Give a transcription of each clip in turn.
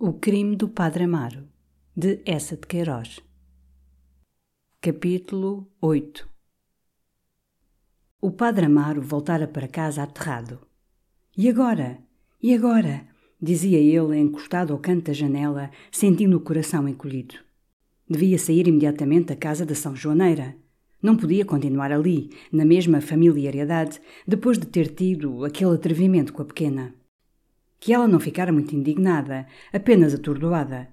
O crime do Padre Amaro, de Essa de Queiroz. Capítulo 8 O Padre Amaro voltara para casa aterrado. E agora? E agora? dizia ele, encostado ao canto da janela, sentindo o coração encolhido. Devia sair imediatamente da casa da São Joaneira. Não podia continuar ali, na mesma familiaridade, depois de ter tido aquele atrevimento com a pequena que ela não ficara muito indignada, apenas atordoada.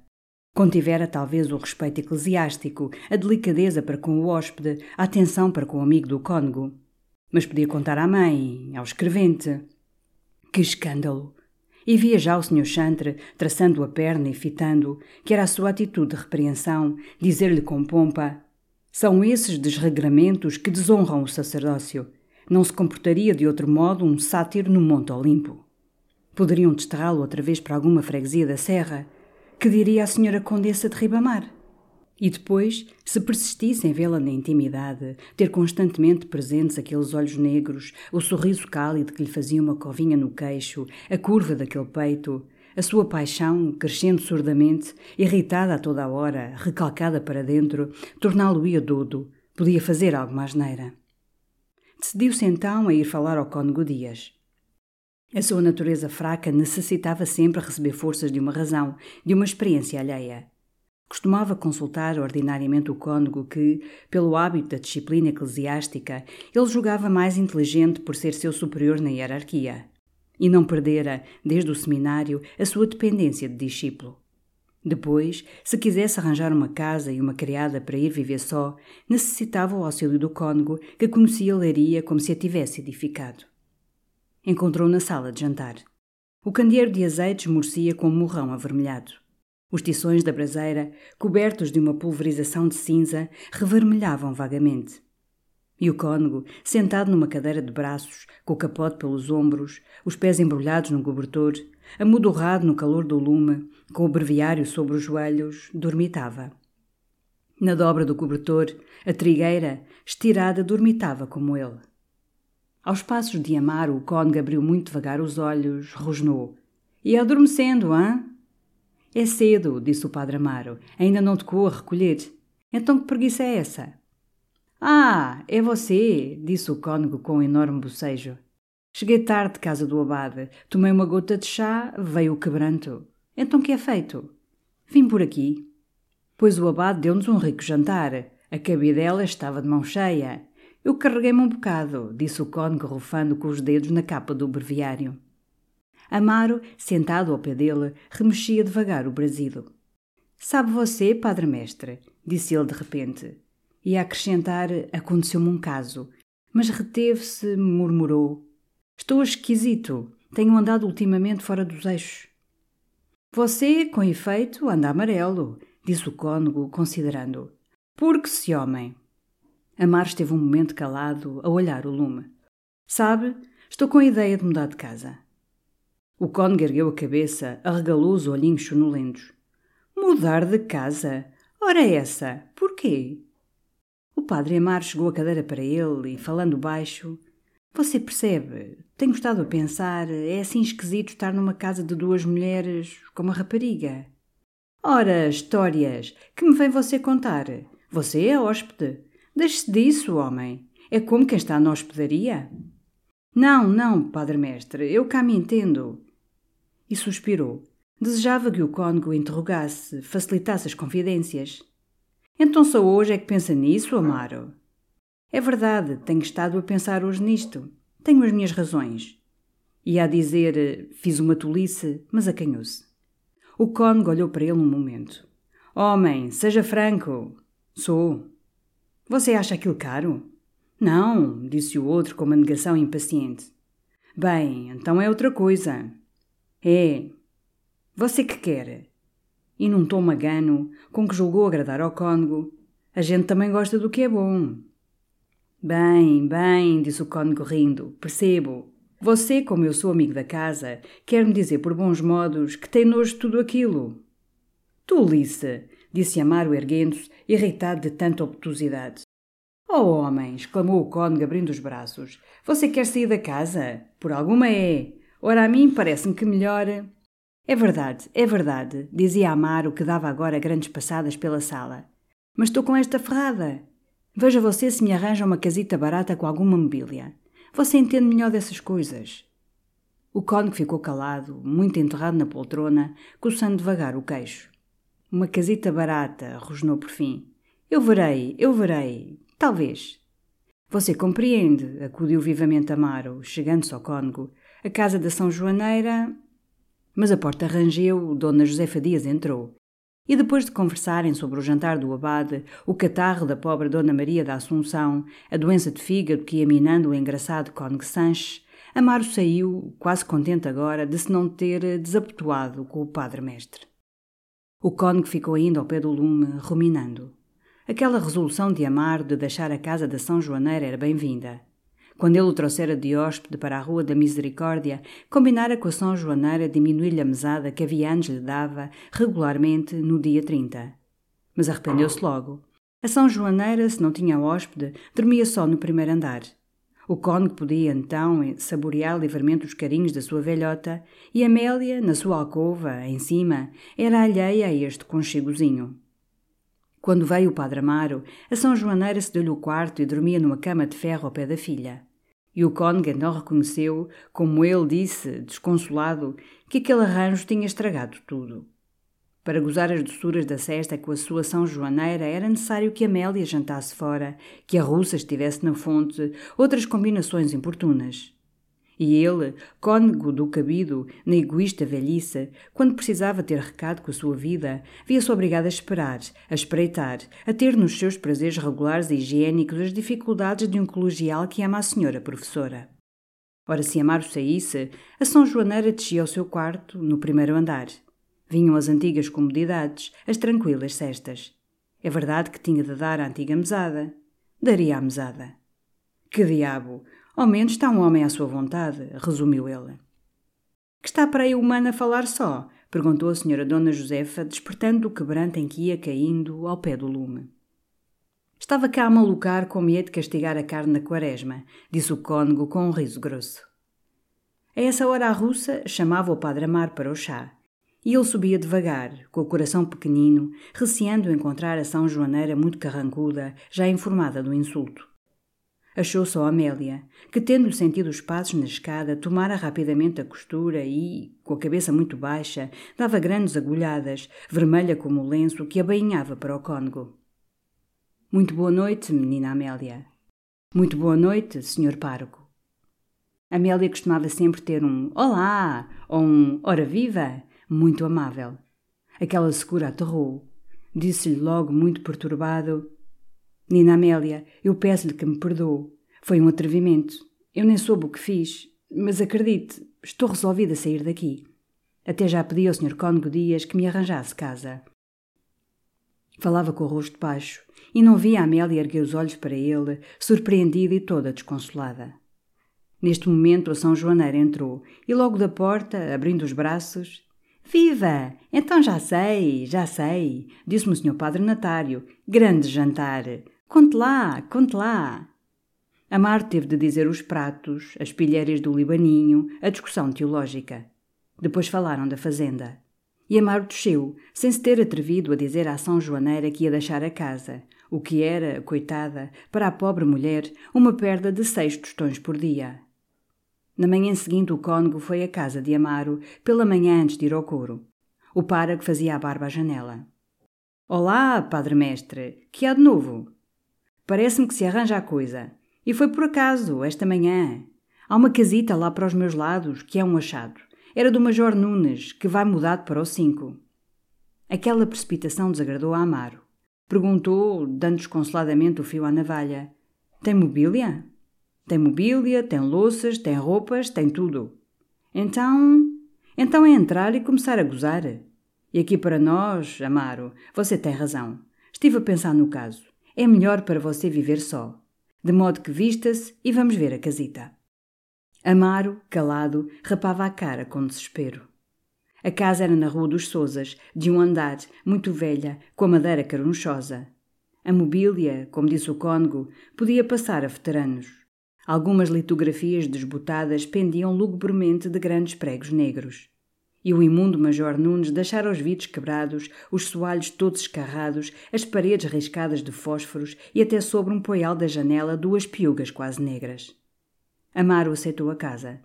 Contivera talvez o respeito eclesiástico, a delicadeza para com o hóspede, a atenção para com o amigo do cônego. Mas podia contar à mãe, ao escrevente. Que escândalo! E via já o Sr. Chantre, traçando a perna e fitando, que era a sua atitude de repreensão, dizer-lhe com pompa: São esses desregramentos que desonram o sacerdócio. Não se comportaria de outro modo um sátiro no Monte Olimpo. Poderiam desterrá-lo outra vez para alguma freguesia da Serra? Que diria a senhora Condessa de Ribamar? E depois, se persistisse em vê-la na intimidade, ter constantemente presentes aqueles olhos negros, o sorriso cálido que lhe fazia uma covinha no queixo, a curva daquele peito, a sua paixão, crescendo surdamente, irritada a toda a hora, recalcada para dentro, torná-lo-ia dodo, podia fazer alguma asneira. Decidiu-se então a ir falar ao cônego Dias. A sua natureza fraca necessitava sempre receber forças de uma razão, de uma experiência alheia. Costumava consultar ordinariamente o cônego que, pelo hábito da disciplina eclesiástica, ele julgava mais inteligente por ser seu superior na hierarquia. E não perdera, desde o seminário, a sua dependência de discípulo. Depois, se quisesse arranjar uma casa e uma criada para ir viver só, necessitava o auxílio do cônego, que conhecia a leiria como se a tivesse edificado encontrou na sala de jantar. O candeeiro de azeite esmorecia com um morrão avermelhado. Os tições da braseira, cobertos de uma pulverização de cinza, revermelhavam vagamente. E o cônego, sentado numa cadeira de braços, com o capote pelos ombros, os pés embrulhados num cobertor, amodorrado no calor do lume, com o breviário sobre os joelhos, dormitava. Na dobra do cobertor, a trigueira, estirada, dormitava como ele. Aos passos de Amaro, o cônego abriu muito devagar os olhos, rosnou. E adormecendo, hã? É cedo, disse o padre Amaro. Ainda não tocou a recolher. Então que preguiça é essa? Ah, é você, disse o cônego com um enorme bocejo. Cheguei tarde de casa do abade, tomei uma gota de chá, veio o quebranto. Então que é feito? Vim por aqui. Pois o abade deu-nos um rico jantar. A cabidela estava de mão cheia. Eu carreguei-me um bocado, disse o cônego rufando com os dedos na capa do breviário. Amaro, sentado ao pé dele, remexia devagar o brasido. Sabe você, padre mestre, disse ele de repente. E a acrescentar, aconteceu-me um caso. Mas reteve-se, murmurou. Estou esquisito. Tenho andado ultimamente fora dos eixos. Você, com efeito, anda amarelo, disse o cônego, considerando. Porque-se, homem. Amar esteve um momento calado, a olhar o lume. Sabe, estou com a ideia de mudar de casa. O cônego ergueu a cabeça, arregalou os olhinhos sonolentos. Mudar de casa? Ora essa, porquê? O padre Amar chegou a cadeira para ele e, falando baixo, Você percebe, tenho estado a pensar, é assim esquisito estar numa casa de duas mulheres com uma rapariga. Ora, histórias, que me vem você contar? Você é hóspede. Deixe-se disso, homem. É como quem está na hospedaria. Não, não, padre mestre, eu cá me entendo. E suspirou. Desejava que o cônego interrogasse, facilitasse as confidências. Então só hoje é que pensa nisso, Amaro? É verdade, tenho estado a pensar hoje nisto. Tenho as minhas razões. E a dizer, fiz uma tolice, mas acanhou-se. O cônego olhou para ele um momento. Homem, seja franco. Sou. Você acha aquilo caro? Não, disse o outro com uma negação impaciente. Bem, então é outra coisa. É. Você que quer? E num tom magano, com que julgou agradar ao cônego, a gente também gosta do que é bom. Bem, bem, disse o cônego rindo, percebo. Você, como eu sou amigo da casa, quer-me dizer por bons modos que tem nojo de tudo aquilo. Tolice! Disse Amaro erguendo-se, irritado de tanta obtusidade. Oh, homem! exclamou o cônego abrindo os braços. Você quer sair da casa? Por alguma é. Ora, a mim parece-me que melhor. É verdade, é verdade, dizia Amaro, que dava agora grandes passadas pela sala. Mas estou com esta ferrada. Veja você se me arranja uma casita barata com alguma mobília. Você entende melhor dessas coisas. O cônego ficou calado, muito enterrado na poltrona, coçando devagar o queixo. Uma casita barata, rosnou por fim. Eu verei, eu verei. Talvez. Você compreende, acudiu vivamente Amaro, chegando-se ao cônego. A casa da São Joaneira. Mas a porta rangeu, Dona Josefa Dias entrou. E depois de conversarem sobre o jantar do abade, o catarro da pobre Dona Maria da Assunção, a doença de fígado que ia minando o engraçado cônego Sanches, Amaro saiu, quase contente agora de se não ter desabotoado com o padre-mestre. O cônego ficou ainda ao pé do lume, ruminando. Aquela resolução de amar de deixar a casa da São Joaneira era bem-vinda. Quando ele o trouxera de hóspede para a Rua da Misericórdia, combinara com a São Joaneira diminuir-lhe a mesada que havia anos lhe dava, regularmente, no dia 30. Mas arrependeu-se logo. A São Joaneira, se não tinha hóspede, dormia só no primeiro andar. O cônego podia, então, saborear livremente os carinhos da sua velhota, e Amélia, na sua alcova, em cima, era alheia a este conchegozinho. Quando veio o padre Amaro, a São Joaneira se deu-lhe o quarto e dormia numa cama de ferro ao pé da filha. E o cônego então reconheceu, como ele disse, desconsolado, que aquele arranjo tinha estragado tudo. Para gozar as doçuras da cesta com a sua São Joaneira era necessário que Amélia jantasse fora, que a russa estivesse na fonte, outras combinações importunas. E ele, cônego do cabido, na egoísta velhice, quando precisava ter recado com a sua vida, via-se obrigado a esperar, a espreitar, a ter nos seus prazeres regulares e higiênicos as dificuldades de um colegial que ama a senhora professora. Ora, se Amaro saísse, a São Joaneira descia ao seu quarto, no primeiro andar. Vinham as antigas comodidades, as tranquilas cestas. É verdade que tinha de dar a antiga mesada. Daria a mesada. Que diabo! Ao menos está um homem à sua vontade, resumiu ele. Que está para aí o humano a falar só? perguntou a senhora Dona Josefa, despertando o quebrante em que ia caindo ao pé do lume. Estava cá a malucar com medo de castigar a carne da quaresma, disse o cônego com um riso grosso. A essa hora a russa chamava o padre Amar para o chá, e ele subia devagar, com o coração pequenino, receando encontrar a São Joaneira muito carrancuda, já informada do insulto. Achou só Amélia, que, tendo sentido os passos na escada, tomara rapidamente a costura e, com a cabeça muito baixa, dava grandes agulhadas, vermelha como o lenço que abainhava para o cônego. Muito boa noite, menina Amélia. Muito boa noite, senhor pároco. Amélia costumava sempre ter um Olá! ou um Ora viva! Muito amável. Aquela secura aterrou. Disse-lhe logo, muito perturbado: Nina Amélia, eu peço-lhe que me perdoe. Foi um atrevimento. Eu nem soube o que fiz, mas acredite, estou resolvida a sair daqui. Até já pedi ao Sr. Cônego Dias que me arranjasse casa. Falava com o rosto baixo e não via Amélia erguer os olhos para ele, surpreendida e toda desconsolada. Neste momento a São Joaneira entrou e logo da porta, abrindo os braços, Viva! Então já sei, já sei, disse-me o Sr. Padre Natário. Grande jantar! Conte lá, conte lá. Amar teve de dizer os pratos, as pilheiras do Libaninho, a discussão teológica. Depois falaram da fazenda. E Amaro desceu, sem se ter atrevido a dizer à São Joaneira que ia deixar a casa, o que era, coitada, para a pobre mulher, uma perda de seis tostões por dia. Na manhã seguinte o cônego foi à casa de Amaro, pela manhã antes de ir ao couro. O párago fazia a barba à janela. Olá, padre mestre, que há de novo? Parece-me que se arranja a coisa. E foi por acaso, esta manhã. Há uma casita lá para os meus lados, que é um achado. Era do Major Nunes, que vai mudado para o 5. Aquela precipitação desagradou a Amaro. Perguntou, dando desconsoladamente o fio à navalha: Tem mobília? Tem mobília, tem louças, tem roupas, tem tudo. Então. Então é entrar e começar a gozar. E aqui para nós, Amaro, você tem razão. Estive a pensar no caso. É melhor para você viver só. De modo que vista-se e vamos ver a casita. Amaro, calado, rapava a cara com desespero. A casa era na Rua dos Sousas, de um andar, muito velha, com a madeira carunchosa. A mobília, como disse o cônego, podia passar a veteranos. Algumas litografias desbotadas pendiam lugubremente de grandes pregos negros. E o imundo Major Nunes deixara os vidros quebrados, os soalhos todos escarrados, as paredes riscadas de fósforos e até sobre um poial da janela duas piugas quase negras. Amaro aceitou a casa.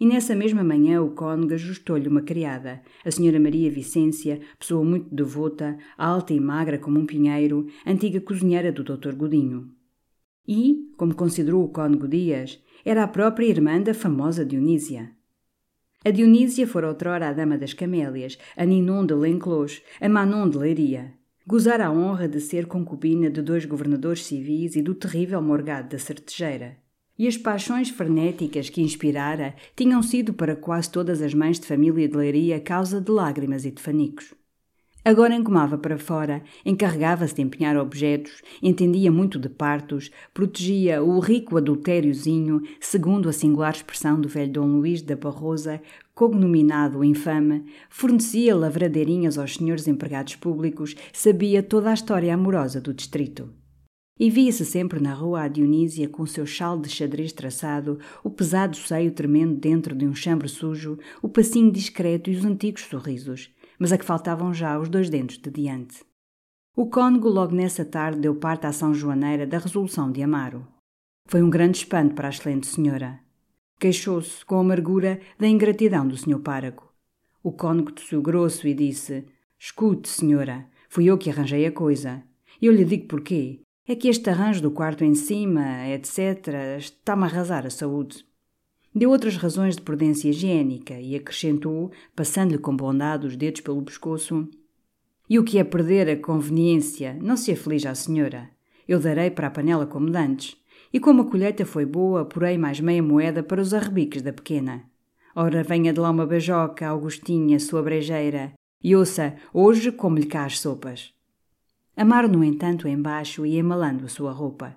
E nessa mesma manhã o cônego ajustou-lhe uma criada, a senhora Maria Vicência, pessoa muito devota, alta e magra como um pinheiro, antiga cozinheira do Dr. Godinho. E, como considerou o cônego Dias, era a própria irmã da famosa Dionísia. A Dionísia fora outrora a Dama das Camélias, a Ninon de Lenclos, a Manon de Leiria. Gozara a honra de ser concubina de dois governadores civis e do terrível Morgado da Certejeira. E as paixões frenéticas que inspirara tinham sido para quase todas as mães de família de Leiria causa de lágrimas e de fanicos. Agora encomava para fora, encarregava-se de empenhar objetos, entendia muito de partos, protegia o rico adultériozinho, segundo a singular expressão do velho Dom Luís da Barrosa, cognominado infame, fornecia lavradeirinhas aos senhores empregados públicos, sabia toda a história amorosa do distrito. E via-se sempre na rua a Dionísia com o seu chal de xadrez traçado, o pesado seio tremendo dentro de um chambre sujo, o passinho discreto e os antigos sorrisos mas a que faltavam já os dois dentes de diante. O cônego logo nessa tarde deu parte à São Joaneira da resolução de Amaro. Foi um grande espanto para a excelente senhora. Queixou-se, com amargura, da ingratidão do senhor párago. O cônego tossiu grosso e disse: Escute, senhora, fui eu que arranjei a coisa. Eu lhe digo porquê. É que este arranjo do quarto em cima, etc., está-me a arrasar a saúde. Deu outras razões de prudência higiênica e acrescentou, passando-lhe com bondade os dedos pelo pescoço: E o que é perder a conveniência, não se aflija a senhora. Eu darei para a panela como dantes. E como a colheita foi boa, porei mais meia moeda para os arrebiques da pequena. Ora, venha de lá uma bajoca, Augustinha, sua brejeira, e ouça, hoje como-lhe cá as sopas. Amar, no entanto, embaixo e emalando a sua roupa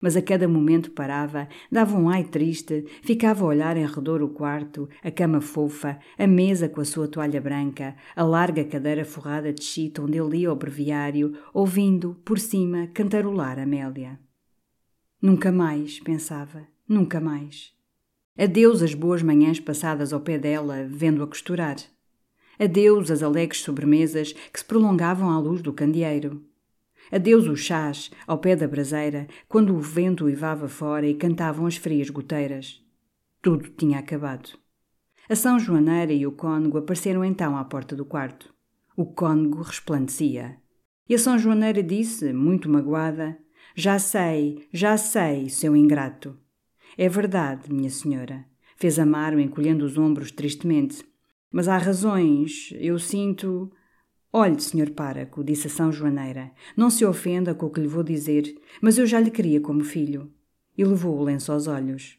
mas a cada momento parava, dava um ai triste, ficava a olhar em redor o quarto, a cama fofa, a mesa com a sua toalha branca, a larga cadeira forrada de chita onde ele lia o breviário, ouvindo, por cima, cantarolar Amélia. Nunca mais, pensava, nunca mais. Adeus as boas manhãs passadas ao pé dela, vendo-a costurar. Adeus as alegres sobremesas que se prolongavam à luz do candeeiro. Adeus os chás, ao pé da braseira, quando o vento uivava fora e cantavam as frias goteiras. Tudo tinha acabado. A São Joaneira e o cônego apareceram então à porta do quarto. O cônego resplandecia. E a São Joaneira disse, muito magoada: Já sei, já sei, seu ingrato. É verdade, minha senhora, fez Amaro encolhendo os ombros tristemente. Mas há razões, eu sinto. Olhe, senhor páraco, disse a São Joaneira, não se ofenda com o que lhe vou dizer, mas eu já lhe queria como filho. E levou o lenço aos olhos.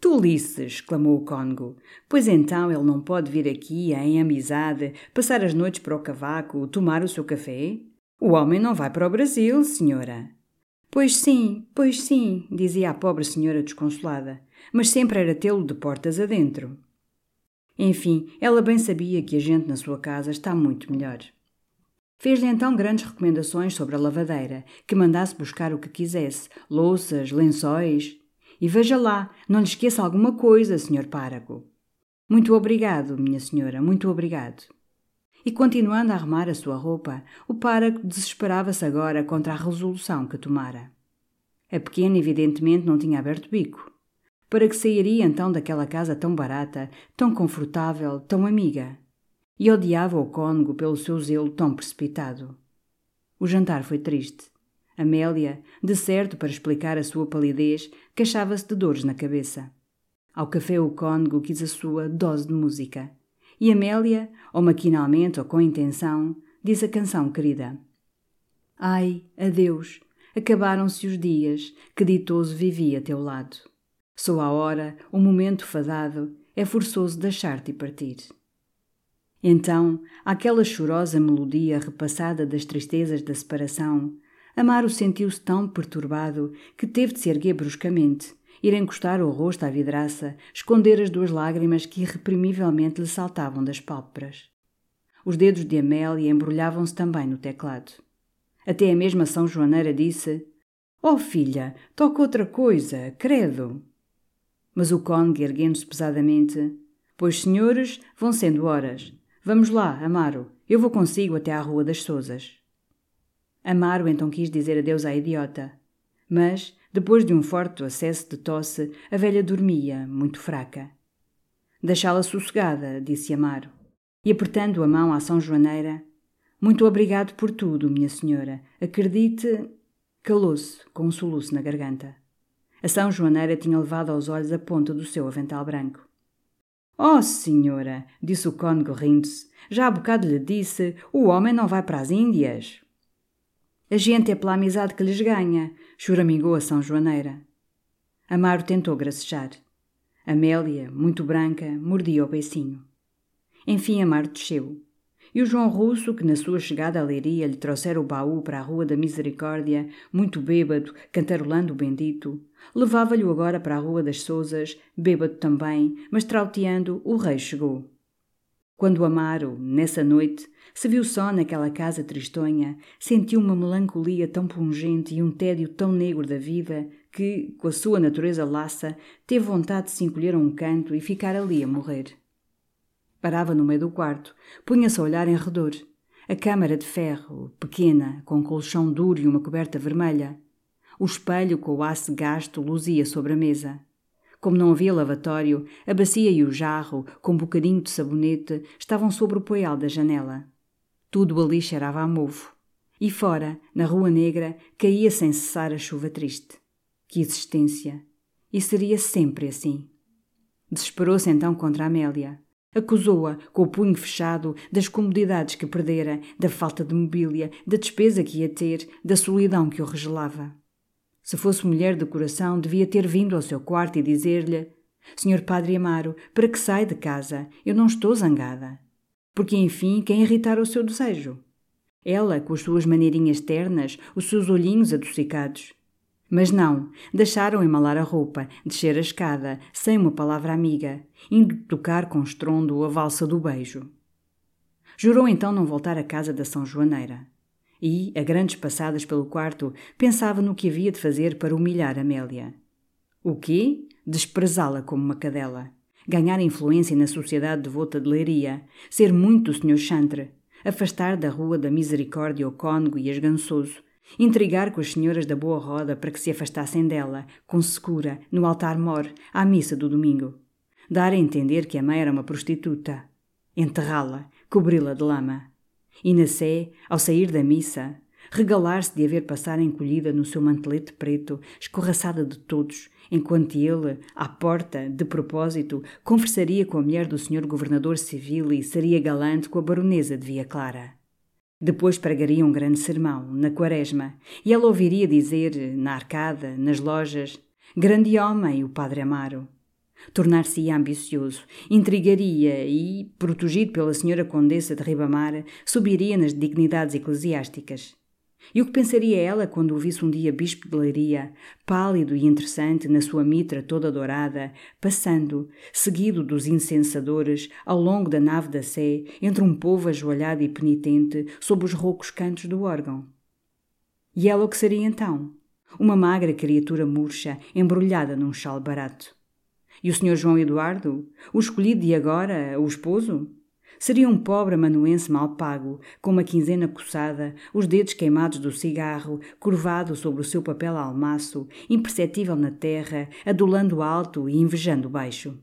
Tolices! exclamou o cônego. Pois então ele não pode vir aqui, em amizade, passar as noites para o cavaco, tomar o seu café? O homem não vai para o Brasil, senhora. Pois sim, pois sim, dizia a pobre senhora desconsolada, mas sempre era tê-lo de portas adentro. Enfim, ela bem sabia que a gente na sua casa está muito melhor. Fez-lhe então grandes recomendações sobre a lavadeira, que mandasse buscar o que quisesse, louças, lençóis. E veja lá, não lhe esqueça alguma coisa, senhor párago. Muito obrigado, minha senhora, muito obrigado. E continuando a arrumar a sua roupa, o párago desesperava-se agora contra a resolução que tomara. A pequena, evidentemente, não tinha aberto bico. Para que sairia então daquela casa tão barata, tão confortável, tão amiga? E odiava o cônego pelo seu zelo tão precipitado. O jantar foi triste. Amélia, de certo para explicar a sua palidez, queixava-se de dores na cabeça. Ao café o cônego quis a sua dose de música. E Amélia, ou maquinalmente ou com intenção, diz a canção querida. Ai, adeus, acabaram-se os dias que ditoso vivi a teu lado. Sou a hora, o momento fadado, é forçoso deixar-te partir. Então, aquela chorosa melodia repassada das tristezas da separação, Amaro sentiu-se tão perturbado que teve de se erguer bruscamente, ir encostar o rosto à vidraça, esconder as duas lágrimas que irreprimivelmente lhe saltavam das pálpebras. Os dedos de Amélia embrulhavam-se também no teclado. Até a mesma São Joaneira disse: Oh, filha, toca outra coisa, credo. Mas o cônego, erguendo-se pesadamente: Pois, senhores, vão sendo horas. Vamos lá, Amaro. Eu vou consigo até à Rua das Sousas. Amaro então quis dizer adeus à idiota. Mas, depois de um forte acesso de tosse, a velha dormia, muito fraca. Deixá-la sossegada, disse Amaro. E apertando a mão à São Joaneira, muito obrigado por tudo, minha senhora. Acredite. Calou-se, com um soluço na garganta. A São Joaneira tinha levado aos olhos a ponta do seu avental branco. Oh, senhora, disse o cônego rindo-se, já há bocado lhe disse, o homem não vai para as Índias. A gente é pela amizade que lhes ganha, choramingou a São Joaneira. Amaro tentou gracejar. Amélia, muito branca, mordia o beicinho. Enfim, Amaro desceu. E o João Russo, que na sua chegada à leiria lhe trouxera o baú para a Rua da Misericórdia, muito bêbado, cantarolando o bendito, levava-lhe agora para a Rua das Sousas, bêbado também, mas trauteando, o rei chegou. Quando Amaro, nessa noite, se viu só naquela casa tristonha, sentiu uma melancolia tão pungente e um tédio tão negro da vida que, com a sua natureza laça, teve vontade de se encolher a um canto e ficar ali a morrer. Parava no meio do quarto, punha-se a olhar em redor. A câmara de ferro, pequena, com colchão duro e uma coberta vermelha. O espelho com o aço gasto luzia sobre a mesa. Como não havia lavatório, a bacia e o jarro, com um bocadinho de sabonete, estavam sobre o poial da janela. Tudo ali cheirava a mofo. E fora, na Rua Negra, caía sem cessar a chuva triste. Que existência! E seria sempre assim. Desesperou-se então contra Amélia. Acusou-a, com o punho fechado, das comodidades que perdera, da falta de mobília, da despesa que ia ter, da solidão que o regelava. Se fosse mulher de coração, devia ter vindo ao seu quarto e dizer-lhe: Senhor Padre Amaro, para que sai de casa? Eu não estou zangada. Porque, enfim, quem irritara o seu desejo? Ela, com as suas maneirinhas ternas, os seus olhinhos adocicados. Mas não, deixaram emalar a roupa, descer a escada, sem uma palavra amiga, indo tocar com estrondo a valsa do beijo. Jurou então não voltar à casa da São Joaneira. E, a grandes passadas pelo quarto, pensava no que havia de fazer para humilhar Amélia. O quê? Desprezá-la como uma cadela. Ganhar influência na sociedade devota de Leiria. Ser muito o Sr. Chantre. Afastar da Rua da Misericórdia o cônego e esgançoso Intrigar com as senhoras da boa roda para que se afastassem dela, com secura, no altar-mor, à missa do domingo. Dar a entender que a mãe era uma prostituta. Enterrá-la, cobri-la de lama. E na sé, ao sair da missa, regalar-se de haver passar encolhida no seu mantelete preto, escorraçada de todos, enquanto ele, à porta, de propósito, conversaria com a mulher do senhor governador civil e seria galante com a baronesa de Via Clara. Depois pregaria um grande sermão, na quaresma, e ela ouviria dizer, na arcada, nas lojas, grande homem o Padre Amaro. Tornar-se-ia ambicioso, intrigaria e, protegido pela senhora Condessa de Ribamar, subiria nas dignidades eclesiásticas. E o que pensaria ela quando o visse um dia bispo de Leiria, pálido e interessante na sua mitra toda dourada, passando, seguido dos incensadores, ao longo da nave da Sé, entre um povo ajoelhado e penitente, sob os roucos cantos do órgão? E ela o que seria então? Uma magra criatura murcha, embrulhada num chal barato. E o Sr. João Eduardo? O escolhido de agora, o esposo? Seria um pobre amanuense mal pago, com uma quinzena coçada, os dedos queimados do cigarro, curvado sobre o seu papel almaço, imperceptível na terra, adulando alto e invejando baixo.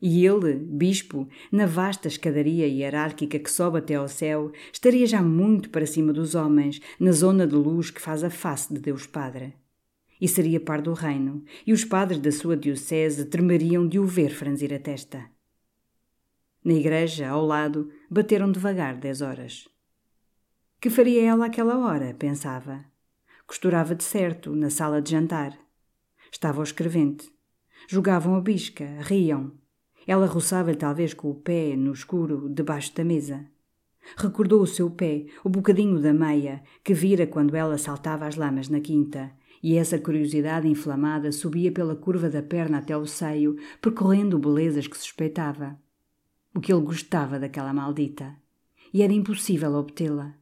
E ele, bispo, na vasta escadaria hierárquica que sobe até ao céu, estaria já muito para cima dos homens, na zona de luz que faz a face de Deus Padre. E seria par do reino, e os padres da sua diocese tremeriam de o ver franzir a testa. Na igreja, ao lado, bateram devagar dez horas. Que faria ela aquela hora? pensava. Costurava de certo, na sala de jantar. Estava o escrevente. Jogavam a bisca, riam. Ela roçava-lhe talvez com o pé, no escuro, debaixo da mesa. Recordou o seu pé, o bocadinho da meia, que vira quando ela saltava as lamas na quinta, e essa curiosidade inflamada subia pela curva da perna até o seio, percorrendo belezas que suspeitava o que ele gostava daquela maldita, e era impossível obtê-la.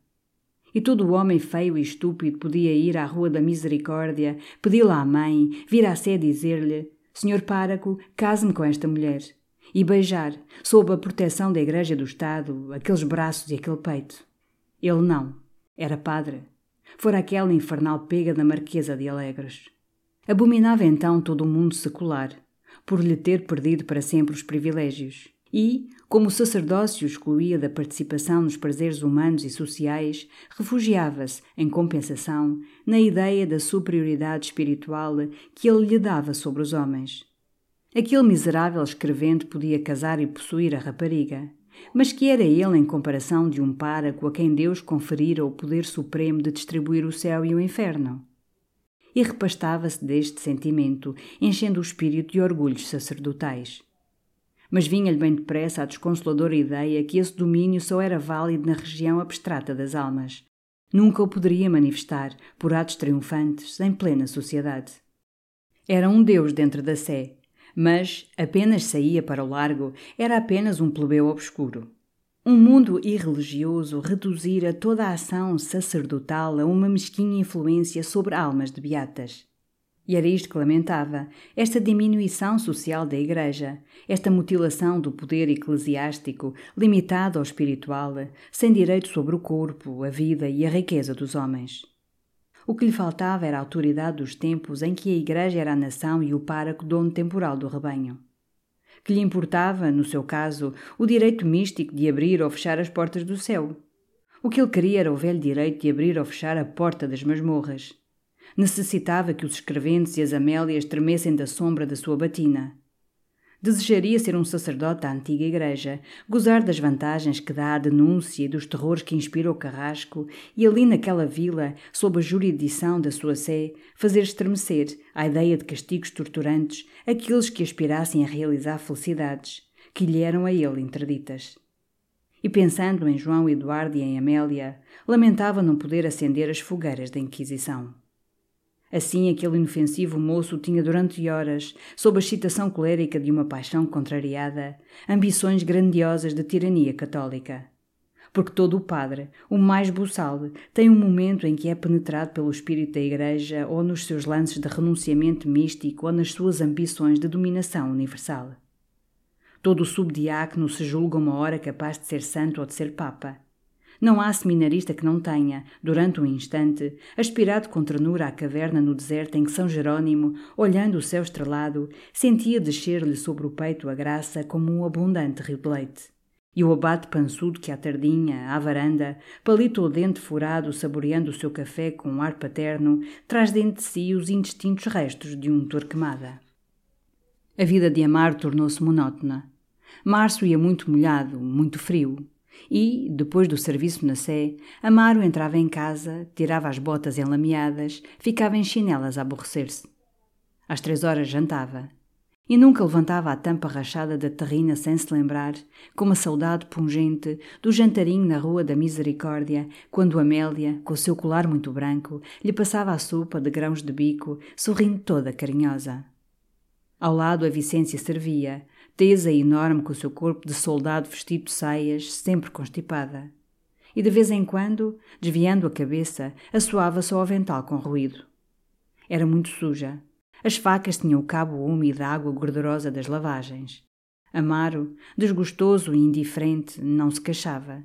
E todo o homem feio e estúpido podia ir à Rua da Misericórdia, pedi-la à mãe, vir à sé dizer-lhe: Senhor Páraco, case-me com esta mulher. e beijar, sob a proteção da Igreja do Estado, aqueles braços e aquele peito. Ele não. Era padre. Fora aquela infernal pega da Marquesa de Alegres. Abominava então todo o mundo secular, por lhe ter perdido para sempre os privilégios. E, como o sacerdócio excluía da participação nos prazeres humanos e sociais, refugiava-se, em compensação, na ideia da superioridade espiritual que ele lhe dava sobre os homens. Aquele miserável escrevente podia casar e possuir a rapariga, mas que era ele em comparação de um páraco a quem Deus conferira o poder supremo de distribuir o céu e o inferno? E repastava-se deste sentimento, enchendo o espírito de orgulhos sacerdotais. Mas vinha-lhe bem depressa a desconsoladora ideia que esse domínio só era válido na região abstrata das almas. Nunca o poderia manifestar, por atos triunfantes, em plena sociedade. Era um Deus dentro da Sé, mas apenas saía para o largo, era apenas um plebeu obscuro. Um mundo irreligioso reduzira toda a ação sacerdotal a uma mesquinha influência sobre almas de beatas. E era isto que lamentava, esta diminuição social da Igreja, esta mutilação do poder eclesiástico, limitado ao espiritual, sem direito sobre o corpo, a vida e a riqueza dos homens. O que lhe faltava era a autoridade dos tempos em que a Igreja era a nação e o páraco dono temporal do rebanho. Que lhe importava, no seu caso, o direito místico de abrir ou fechar as portas do céu. O que ele queria era o velho direito de abrir ou fechar a porta das masmorras. Necessitava que os escreventes e as amélias tremessem da sombra da sua batina. Desejaria ser um sacerdote da antiga igreja, gozar das vantagens que dá a denúncia e dos terrores que inspira o carrasco, e ali naquela vila, sob a jurisdição da sua sé, fazer estremecer, à ideia de castigos torturantes, aqueles que aspirassem a realizar felicidades, que lhe eram a ele interditas. E pensando em João Eduardo e em Amélia, lamentava não poder acender as fogueiras da Inquisição. Assim, aquele inofensivo moço tinha durante horas, sob a excitação colérica de uma paixão contrariada, ambições grandiosas de tirania católica. Porque todo o padre, o mais buçal, tem um momento em que é penetrado pelo espírito da Igreja ou nos seus lances de renunciamento místico ou nas suas ambições de dominação universal. Todo o subdiácono se julga uma hora capaz de ser santo ou de ser papa. Não há seminarista que não tenha, durante um instante, aspirado com ternura à caverna no deserto em que São Jerônimo, olhando o céu estrelado, sentia descer-lhe sobre o peito a graça como um abundante rio de leite. E o abate pançudo que à tardinha, à varanda, palito o dente furado saboreando o seu café com um ar paterno, traz dentro de si os indistintos restos de um Torquemada. A vida de Amar tornou-se monótona. Março ia muito molhado, muito frio. E, depois do serviço na Sé, Amaro entrava em casa, tirava as botas enlameadas, ficava em chinelas a aborrecer-se. Às três horas jantava. E nunca levantava a tampa rachada da terrina sem se lembrar, com uma saudade pungente, do jantarinho na Rua da Misericórdia, quando Amélia, com o seu colar muito branco, lhe passava a sopa de grãos de bico, sorrindo toda carinhosa. Ao lado a Vicência servia, tesa e enorme com o seu corpo de soldado vestido de saias, sempre constipada. E de vez em quando, desviando a cabeça, assoava-se ao avental com ruído. Era muito suja. As facas tinham o cabo úmido da água gordurosa das lavagens. Amaro, desgostoso e indiferente, não se queixava.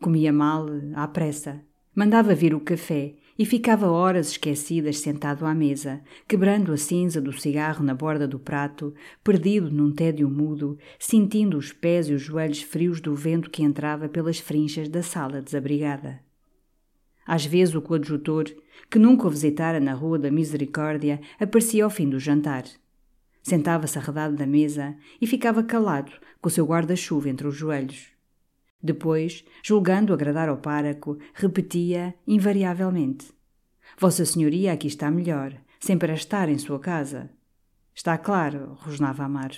Comia mal, à pressa. Mandava vir o café e ficava horas esquecidas sentado à mesa, quebrando a cinza do cigarro na borda do prato, perdido num tédio mudo, sentindo os pés e os joelhos frios do vento que entrava pelas frinchas da sala desabrigada. Às vezes o coadjutor, que nunca o visitara na Rua da Misericórdia, aparecia ao fim do jantar. Sentava-se arredado da mesa e ficava calado, com o seu guarda-chuva entre os joelhos. Depois, julgando agradar ao páraco, repetia invariavelmente: Vossa Senhoria aqui está melhor, sem para estar em sua casa. Está claro, rosnava Amaro.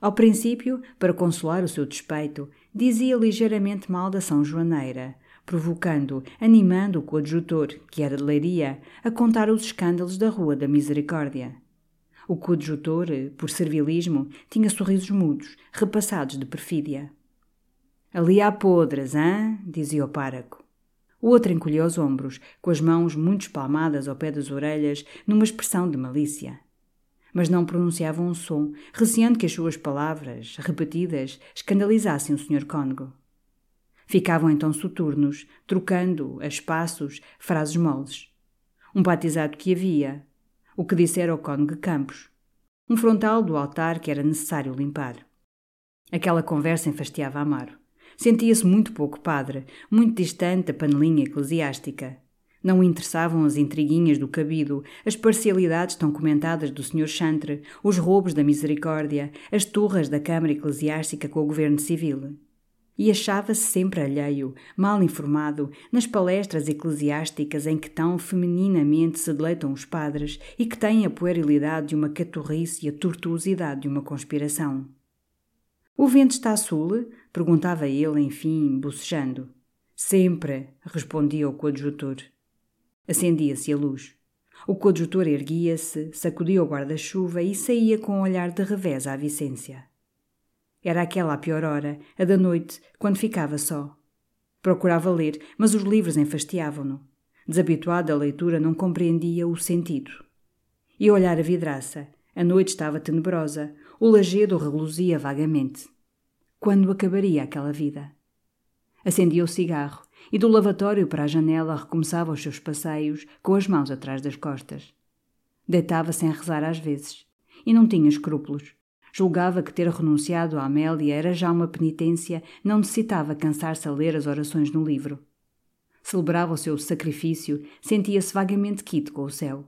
Ao princípio, para consolar o seu despeito, dizia ligeiramente mal da São Joaneira, provocando, animando o coadjutor, que era de Leiria, a contar os escândalos da Rua da Misericórdia. O coadjutor, por servilismo, tinha sorrisos mudos, repassados de perfídia. Ali há podres, hã? dizia o páraco. O outro encolheu os ombros, com as mãos muito espalmadas ao pé das orelhas, numa expressão de malícia. mas não pronunciava um som, receando que as suas palavras, repetidas, escandalizassem o Sr. Cônego. Ficavam então soturnos, trocando, a espaços, frases moles. Um batizado que havia, o que dissera ao Cônego Campos, um frontal do altar que era necessário limpar. Aquela conversa enfastiava Amaro. Sentia-se muito pouco padre, muito distante da panelinha eclesiástica. Não interessavam as intriguinhas do cabido, as parcialidades tão comentadas do Sr. Chantre, os roubos da misericórdia, as turras da Câmara Eclesiástica com o governo civil. E achava-se sempre alheio, mal informado, nas palestras eclesiásticas em que tão femininamente se deleitam os padres e que têm a puerilidade de uma caturrice e a tortuosidade de uma conspiração. O vento está a sul? Perguntava ele, enfim, bocejando. Sempre, respondia o coadjutor. Acendia-se a luz. O coadjutor erguia-se, sacudia o guarda-chuva e saía com um olhar de revés à Vicência. Era aquela a pior hora, a da noite, quando ficava só. Procurava ler, mas os livros enfastiavam-no. Desabituado da leitura, não compreendia o sentido. E olhar a vidraça. A noite estava tenebrosa, o lajedo reluzia vagamente. Quando acabaria aquela vida? Acendia o cigarro e do lavatório para a janela recomeçava os seus passeios com as mãos atrás das costas. Deitava-se a rezar às vezes e não tinha escrúpulos. Julgava que ter renunciado à Amélia era já uma penitência, não necessitava cansar-se a ler as orações no livro. Celebrava o seu sacrifício, sentia-se vagamente quito com o céu.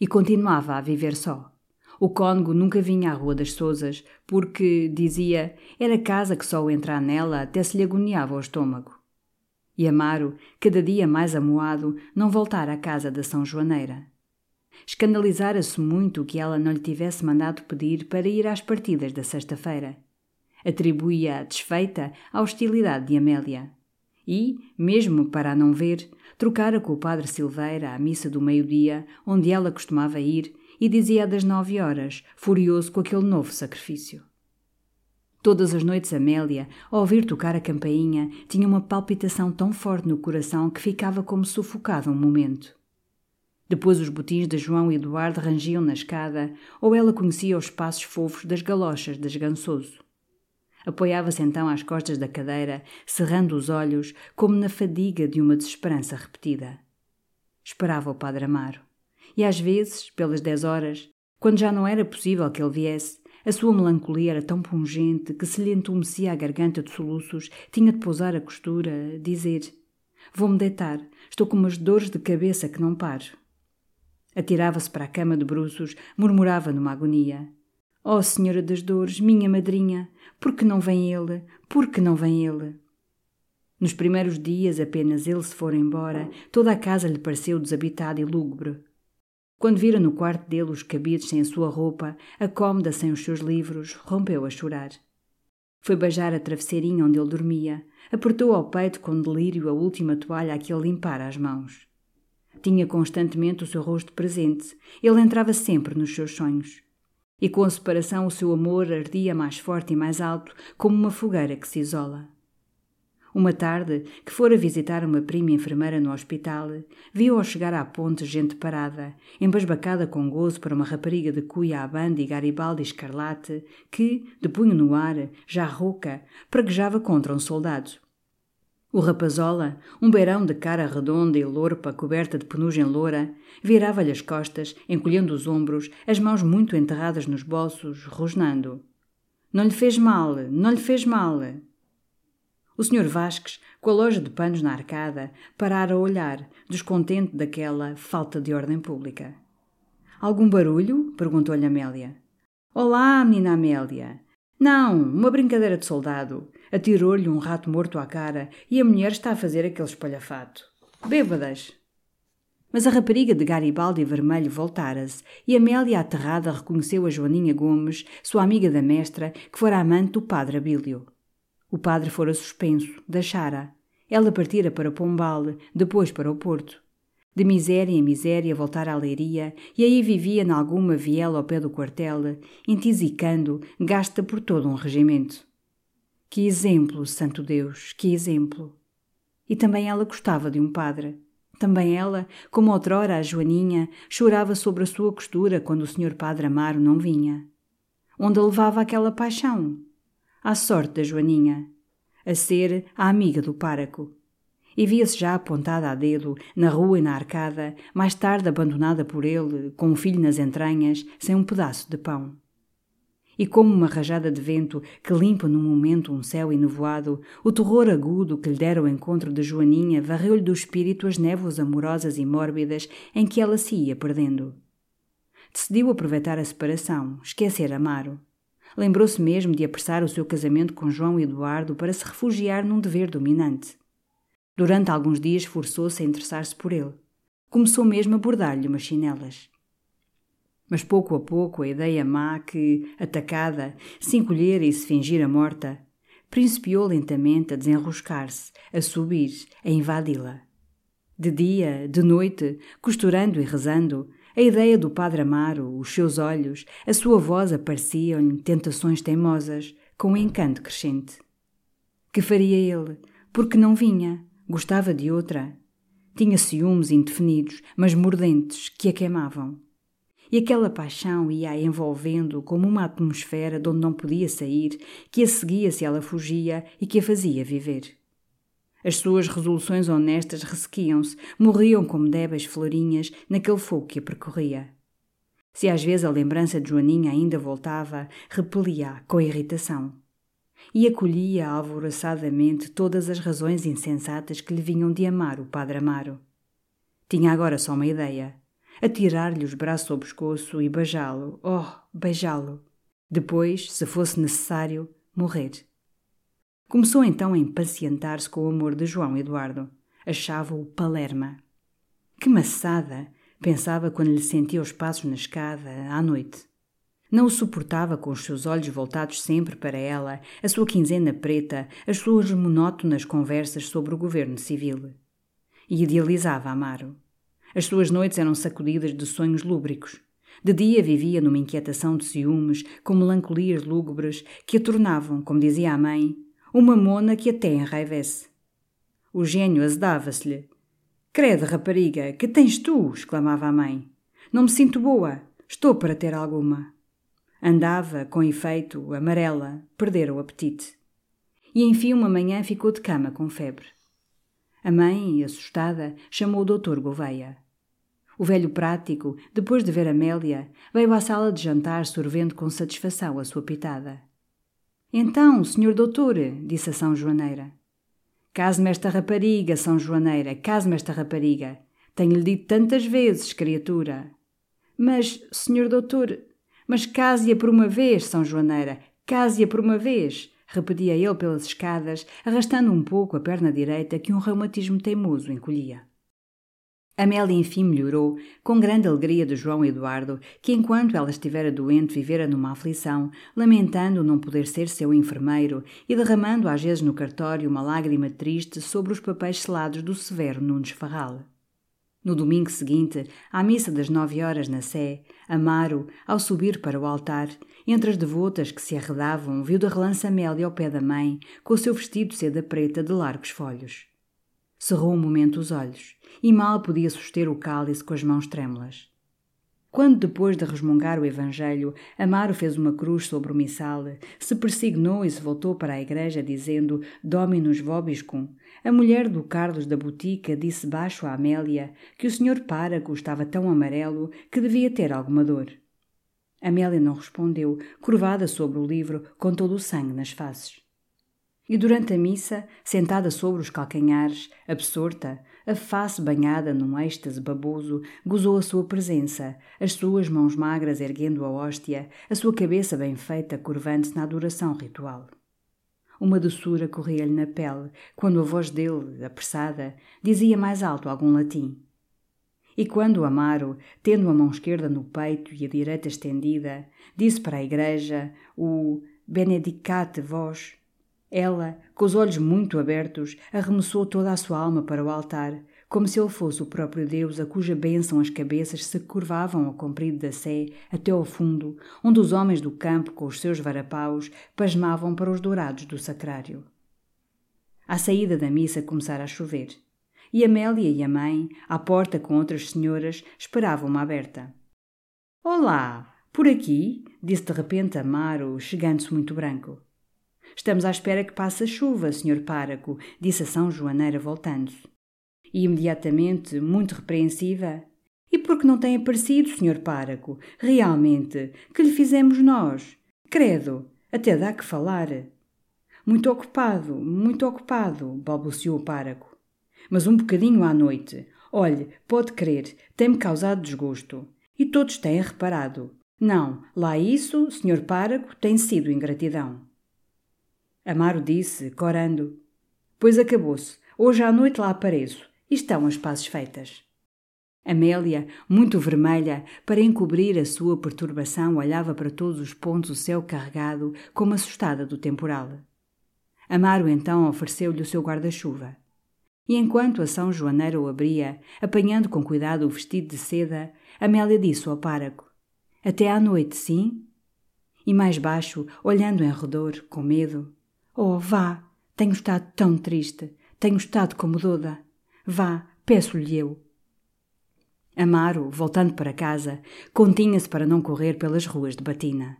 E continuava a viver só. O cônego nunca vinha à Rua das Sousas, porque, dizia, era casa que só o entrar nela até se lhe agoniava o estômago. E Amaro, cada dia mais amuado, não voltara à casa da São Joaneira. Escandalizara-se muito que ela não lhe tivesse mandado pedir para ir às partidas da sexta-feira. Atribuía a desfeita à hostilidade de Amélia. E, mesmo para a não ver, trocara com o padre Silveira à missa do meio-dia, onde ela costumava ir, e dizia das nove horas, furioso com aquele novo sacrifício. Todas as noites Amélia, ao ouvir tocar a campainha, tinha uma palpitação tão forte no coração que ficava como sufocada um momento. Depois os botins de João e Eduardo rangiam na escada, ou ela conhecia os passos fofos das galochas desgançoso. Apoiava-se então às costas da cadeira, cerrando os olhos, como na fadiga de uma desesperança repetida. Esperava o padre Amaro e às vezes, pelas dez horas, quando já não era possível que ele viesse, a sua melancolia era tão pungente que se lhe entumecia a garganta de soluços, tinha de pousar a costura, dizer: Vou-me deitar, estou com umas dores de cabeça que não paro. Atirava-se para a cama de bruços, murmurava numa agonia: Oh, Senhora das Dores, minha madrinha, por que não vem ele? Por que não vem ele? Nos primeiros dias, apenas ele se for embora, toda a casa lhe pareceu desabitada e lúgubre. Quando vira no quarto dele os cabides sem a sua roupa, a cômoda sem os seus livros, rompeu a chorar. Foi beijar a travesseirinha onde ele dormia, apertou ao peito com delírio a última toalha a que ele limpara as mãos. Tinha constantemente o seu rosto presente, ele entrava sempre nos seus sonhos. E com a separação o seu amor ardia mais forte e mais alto, como uma fogueira que se isola. Uma tarde, que fora visitar uma prima enfermeira no hospital, viu ao chegar à ponte gente parada, embasbacada com gozo para uma rapariga de cuia à banda e garibaldi escarlate, que, de punho no ar, já rouca, praguejava contra um soldado. O rapazola, um beirão de cara redonda e lorpa coberta de penugem loura, virava-lhe as costas, encolhendo os ombros, as mãos muito enterradas nos bolsos, rosnando. Não lhe fez mal, não lhe fez mal. O Sr. Vasques, com a loja de panos na arcada, parara a olhar, descontente daquela falta de ordem pública. Algum barulho? perguntou-lhe Amélia. Olá, menina Amélia. Não, uma brincadeira de soldado. Atirou-lhe um rato morto à cara e a mulher está a fazer aquele espalhafato. Bêbadas. Mas a rapariga de Garibaldi vermelho voltara-se e Amélia, aterrada, reconheceu a Joaninha Gomes, sua amiga da mestra, que fora amante do padre Abílio. O padre fora suspenso, deixara. Ela partira para Pombal, depois para o Porto. De miséria em miséria voltara à Leiria e aí vivia em alguma viela ao pé do quartel, entisicando, gasta por todo um regimento. Que exemplo, santo Deus, que exemplo! E também ela gostava de um padre. Também ela, como outrora a Joaninha, chorava sobre a sua costura quando o senhor Padre Amaro não vinha. Onde levava aquela paixão? À sorte da Joaninha. A ser a amiga do páraco. E via-se já apontada a dedo, na rua e na arcada, mais tarde abandonada por ele, com um filho nas entranhas, sem um pedaço de pão e como uma rajada de vento que limpa num momento um céu enevoado, o terror agudo que lhe dera o encontro de Joaninha varreu-lhe do espírito as névoas amorosas e mórbidas em que ela se ia perdendo. Decidiu aproveitar a separação, esquecer Amaro. Lembrou-se mesmo de apressar o seu casamento com João Eduardo para se refugiar num dever dominante. Durante alguns dias forçou-se a interessar-se por ele. Começou mesmo a bordar-lhe umas chinelas. Mas pouco a pouco a ideia má que, atacada, se encolhera e se fingira morta, principiou lentamente a desenroscar-se, a subir, a invadi-la. De dia, de noite, costurando e rezando, a ideia do Padre Amaro, os seus olhos, a sua voz apareciam-lhe tentações teimosas, com um encanto crescente. Que faria ele? Porque não vinha, gostava de outra. Tinha ciúmes indefinidos, mas mordentes, que a queimavam e aquela paixão ia-a envolvendo como uma atmosfera de onde não podia sair, que a seguia se ela fugia e que a fazia viver. As suas resoluções honestas ressequiam-se, morriam como débeis florinhas naquele fogo que a percorria. Se às vezes a lembrança de Joaninha ainda voltava, repelia com irritação. E acolhia alvoroçadamente todas as razões insensatas que lhe vinham de amar o Padre Amaro. Tinha agora só uma ideia atirar-lhe os braços ao pescoço e beijá-lo, oh, beijá-lo. Depois, se fosse necessário, morrer. Começou então a impacientar-se com o amor de João Eduardo. Achava-o palerma. Que maçada! pensava quando lhe sentia os passos na escada, à noite. Não o suportava com os seus olhos voltados sempre para ela, a sua quinzena preta, as suas monótonas conversas sobre o governo civil. E idealizava Amaro. As suas noites eram sacudidas de sonhos lúbricos. De dia vivia numa inquietação de ciúmes, com melancolias lúgubres que a tornavam, como dizia a mãe, uma mona que até enraivece. O gênio azedava-se-lhe. Crede, rapariga, que tens tu? exclamava a mãe. Não me sinto boa. Estou para ter alguma. Andava, com efeito, amarela, perdera o apetite. E enfim uma manhã ficou de cama com febre. A mãe, assustada, chamou o doutor Gouveia. O velho prático, depois de ver Amélia, veio à sala de jantar sorvendo com satisfação a sua pitada. Então, senhor doutor, disse a São Joaneira. Case-me esta rapariga, São Joaneira, case-me esta rapariga. Tenho-lhe dito tantas vezes, criatura. Mas, senhor doutor, mas case-a por uma vez, São Joaneira, case-a por uma vez repetia ele pelas escadas, arrastando um pouco a perna direita que um reumatismo teimoso encolhia. Amélia enfim melhorou, com grande alegria de João Eduardo, que enquanto ela estivera doente vivera numa aflição, lamentando não poder ser seu enfermeiro e derramando às vezes no cartório uma lágrima triste sobre os papéis selados do severo Nunes Farral. No domingo seguinte, à missa das nove horas na Sé, Amaro, ao subir para o altar, entre as devotas que se arredavam, viu de relance Amélia ao pé da mãe, com o seu vestido seda preta de largos folhos. Cerrou um momento os olhos, e mal podia suster o cálice com as mãos trêmulas. Quando, depois de resmungar o Evangelho, Amaro fez uma cruz sobre o missal, se persignou e se voltou para a igreja, dizendo Dominus vobiscum, a mulher do Carlos da Botica disse baixo a Amélia que o senhor Párago estava tão amarelo que devia ter alguma dor. Amélia não respondeu, curvada sobre o livro, com todo o sangue nas faces. E durante a missa, sentada sobre os calcanhares, absorta, a face banhada num êxtase baboso, gozou a sua presença, as suas mãos magras erguendo a hóstia, a sua cabeça bem feita curvando-se na adoração ritual. Uma doçura corria-lhe na pele, quando a voz dele, apressada, dizia mais alto algum latim. E quando Amaro, tendo a mão esquerda no peito e a direita estendida, disse para a igreja o Benedicate vos, ela, com os olhos muito abertos, arremessou toda a sua alma para o altar, como se ele fosse o próprio Deus a cuja bênção as cabeças se curvavam ao comprido da sé até ao fundo, onde os homens do campo, com os seus varapaus, pasmavam para os dourados do sacrário. À saída da missa começara a chover, e Amélia e a mãe, à porta com outras senhoras, esperavam-me aberta. Olá! Por aqui? disse de repente Amaro, chegando-se muito branco. Estamos à espera que passe a chuva, senhor páraco, disse a São Joaneira voltando-se. E imediatamente, muito repreensiva, e por que não tem aparecido, senhor páraco? Realmente, que lhe fizemos nós? Credo, até dá que falar. Muito ocupado, muito ocupado, balbuciou o páraco. Mas um bocadinho à noite. Olhe, pode crer, tem-me causado desgosto. E todos têm reparado. Não, lá isso, senhor páraco, tem sido ingratidão. Amaro disse, corando. Pois acabou-se. Hoje à noite lá apareço. Estão as pazes feitas. Amélia, muito vermelha, para encobrir a sua perturbação, olhava para todos os pontos o céu carregado, como assustada do temporal. Amaro então ofereceu-lhe o seu guarda-chuva. E enquanto a São Joaneira o abria, apanhando com cuidado o vestido de seda, Amélia disse ao páraco: Até à noite, sim? E mais baixo, olhando em redor, com medo: Oh, vá! Tenho estado tão triste, tenho estado como Doda. Vá, peço-lhe eu. Amaro, voltando para casa, continha-se para não correr pelas ruas de Batina.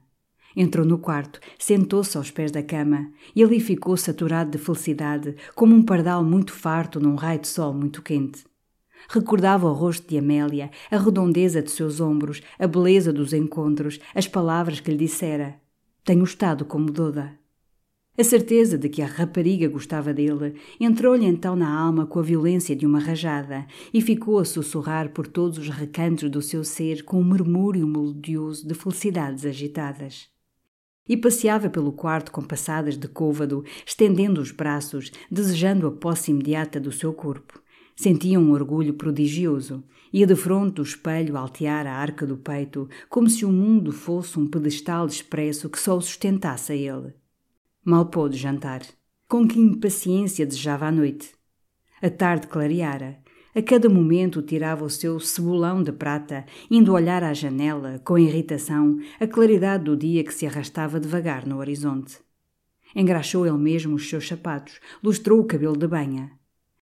Entrou no quarto, sentou-se aos pés da cama e ali ficou saturado de felicidade, como um pardal muito farto num raio de sol muito quente. Recordava o rosto de Amélia, a redondeza de seus ombros, a beleza dos encontros, as palavras que lhe dissera. Tenho estado como Doda. A certeza de que a rapariga gostava dele entrou-lhe então na alma com a violência de uma rajada e ficou a sussurrar por todos os recantos do seu ser com um murmúrio melodioso de felicidades agitadas. E passeava pelo quarto com passadas de côvado, estendendo os braços, desejando a posse imediata do seu corpo. Sentia um orgulho prodigioso. Ia de fronte do espelho altear a arca do peito, como se o mundo fosse um pedestal expresso que só o sustentasse a ele. Mal pôde jantar. Com que impaciência desejava a noite. A tarde clareara. A cada momento tirava o seu cebolão de prata, indo olhar à janela, com irritação, a claridade do dia que se arrastava devagar no horizonte. Engraxou ele mesmo os seus sapatos, lustrou o cabelo de banha.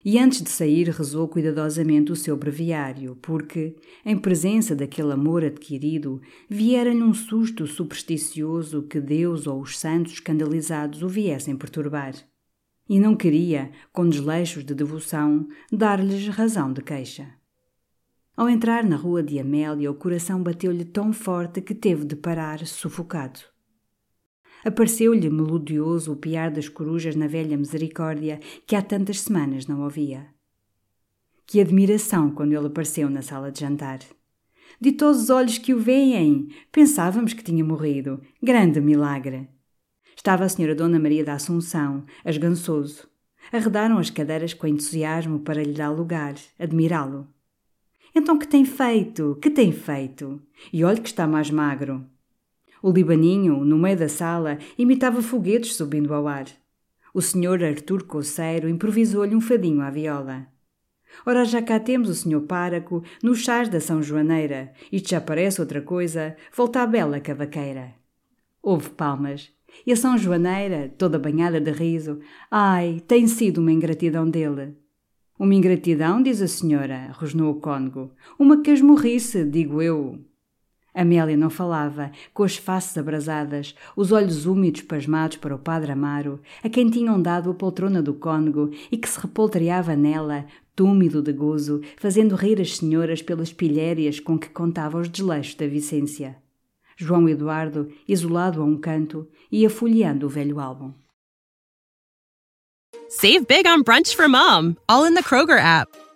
E antes de sair, rezou cuidadosamente o seu breviário, porque, em presença daquele amor adquirido, viera-lhe um susto supersticioso que Deus ou os santos escandalizados o viessem perturbar. E não queria, com desleixos de devoção, dar-lhes razão de queixa. Ao entrar na rua de Amélia, o coração bateu-lhe tão forte que teve de parar, sufocado. Apareceu-lhe melodioso o piar das corujas na velha misericórdia que há tantas semanas não ouvia. Que admiração quando ele apareceu na sala de jantar. Ditosos olhos que o veem! Pensávamos que tinha morrido. Grande milagre! Estava a senhora Dona Maria da Assunção, esgançoso. Arredaram as cadeiras com entusiasmo para lhe dar lugar, admirá-lo. Então que tem feito? Que tem feito? E olhe que está mais magro. O libaninho, no meio da sala, imitava foguetes subindo ao ar. O senhor Artur Coceiro improvisou-lhe um fadinho à viola. Ora, já cá temos o senhor páraco nos chás da São Joaneira. Isto já parece outra coisa. Volta à bela cavaqueira. Houve palmas. E a São Joaneira, toda banhada de riso, ai, tem sido uma ingratidão dele. Uma ingratidão, diz a senhora, rosnou o cônego. Uma casmurrice, digo eu. Amélia não falava, com as faces abrasadas, os olhos úmidos pasmados para o padre Amaro, a quem tinham dado a poltrona do cônego e que se repoltreava nela, túmido de gozo, fazendo rir as senhoras pelas pilhérias com que contava os desleixos da Vicência. João Eduardo, isolado a um canto, ia folheando o velho álbum. Save big on brunch for mom, all in the Kroger app.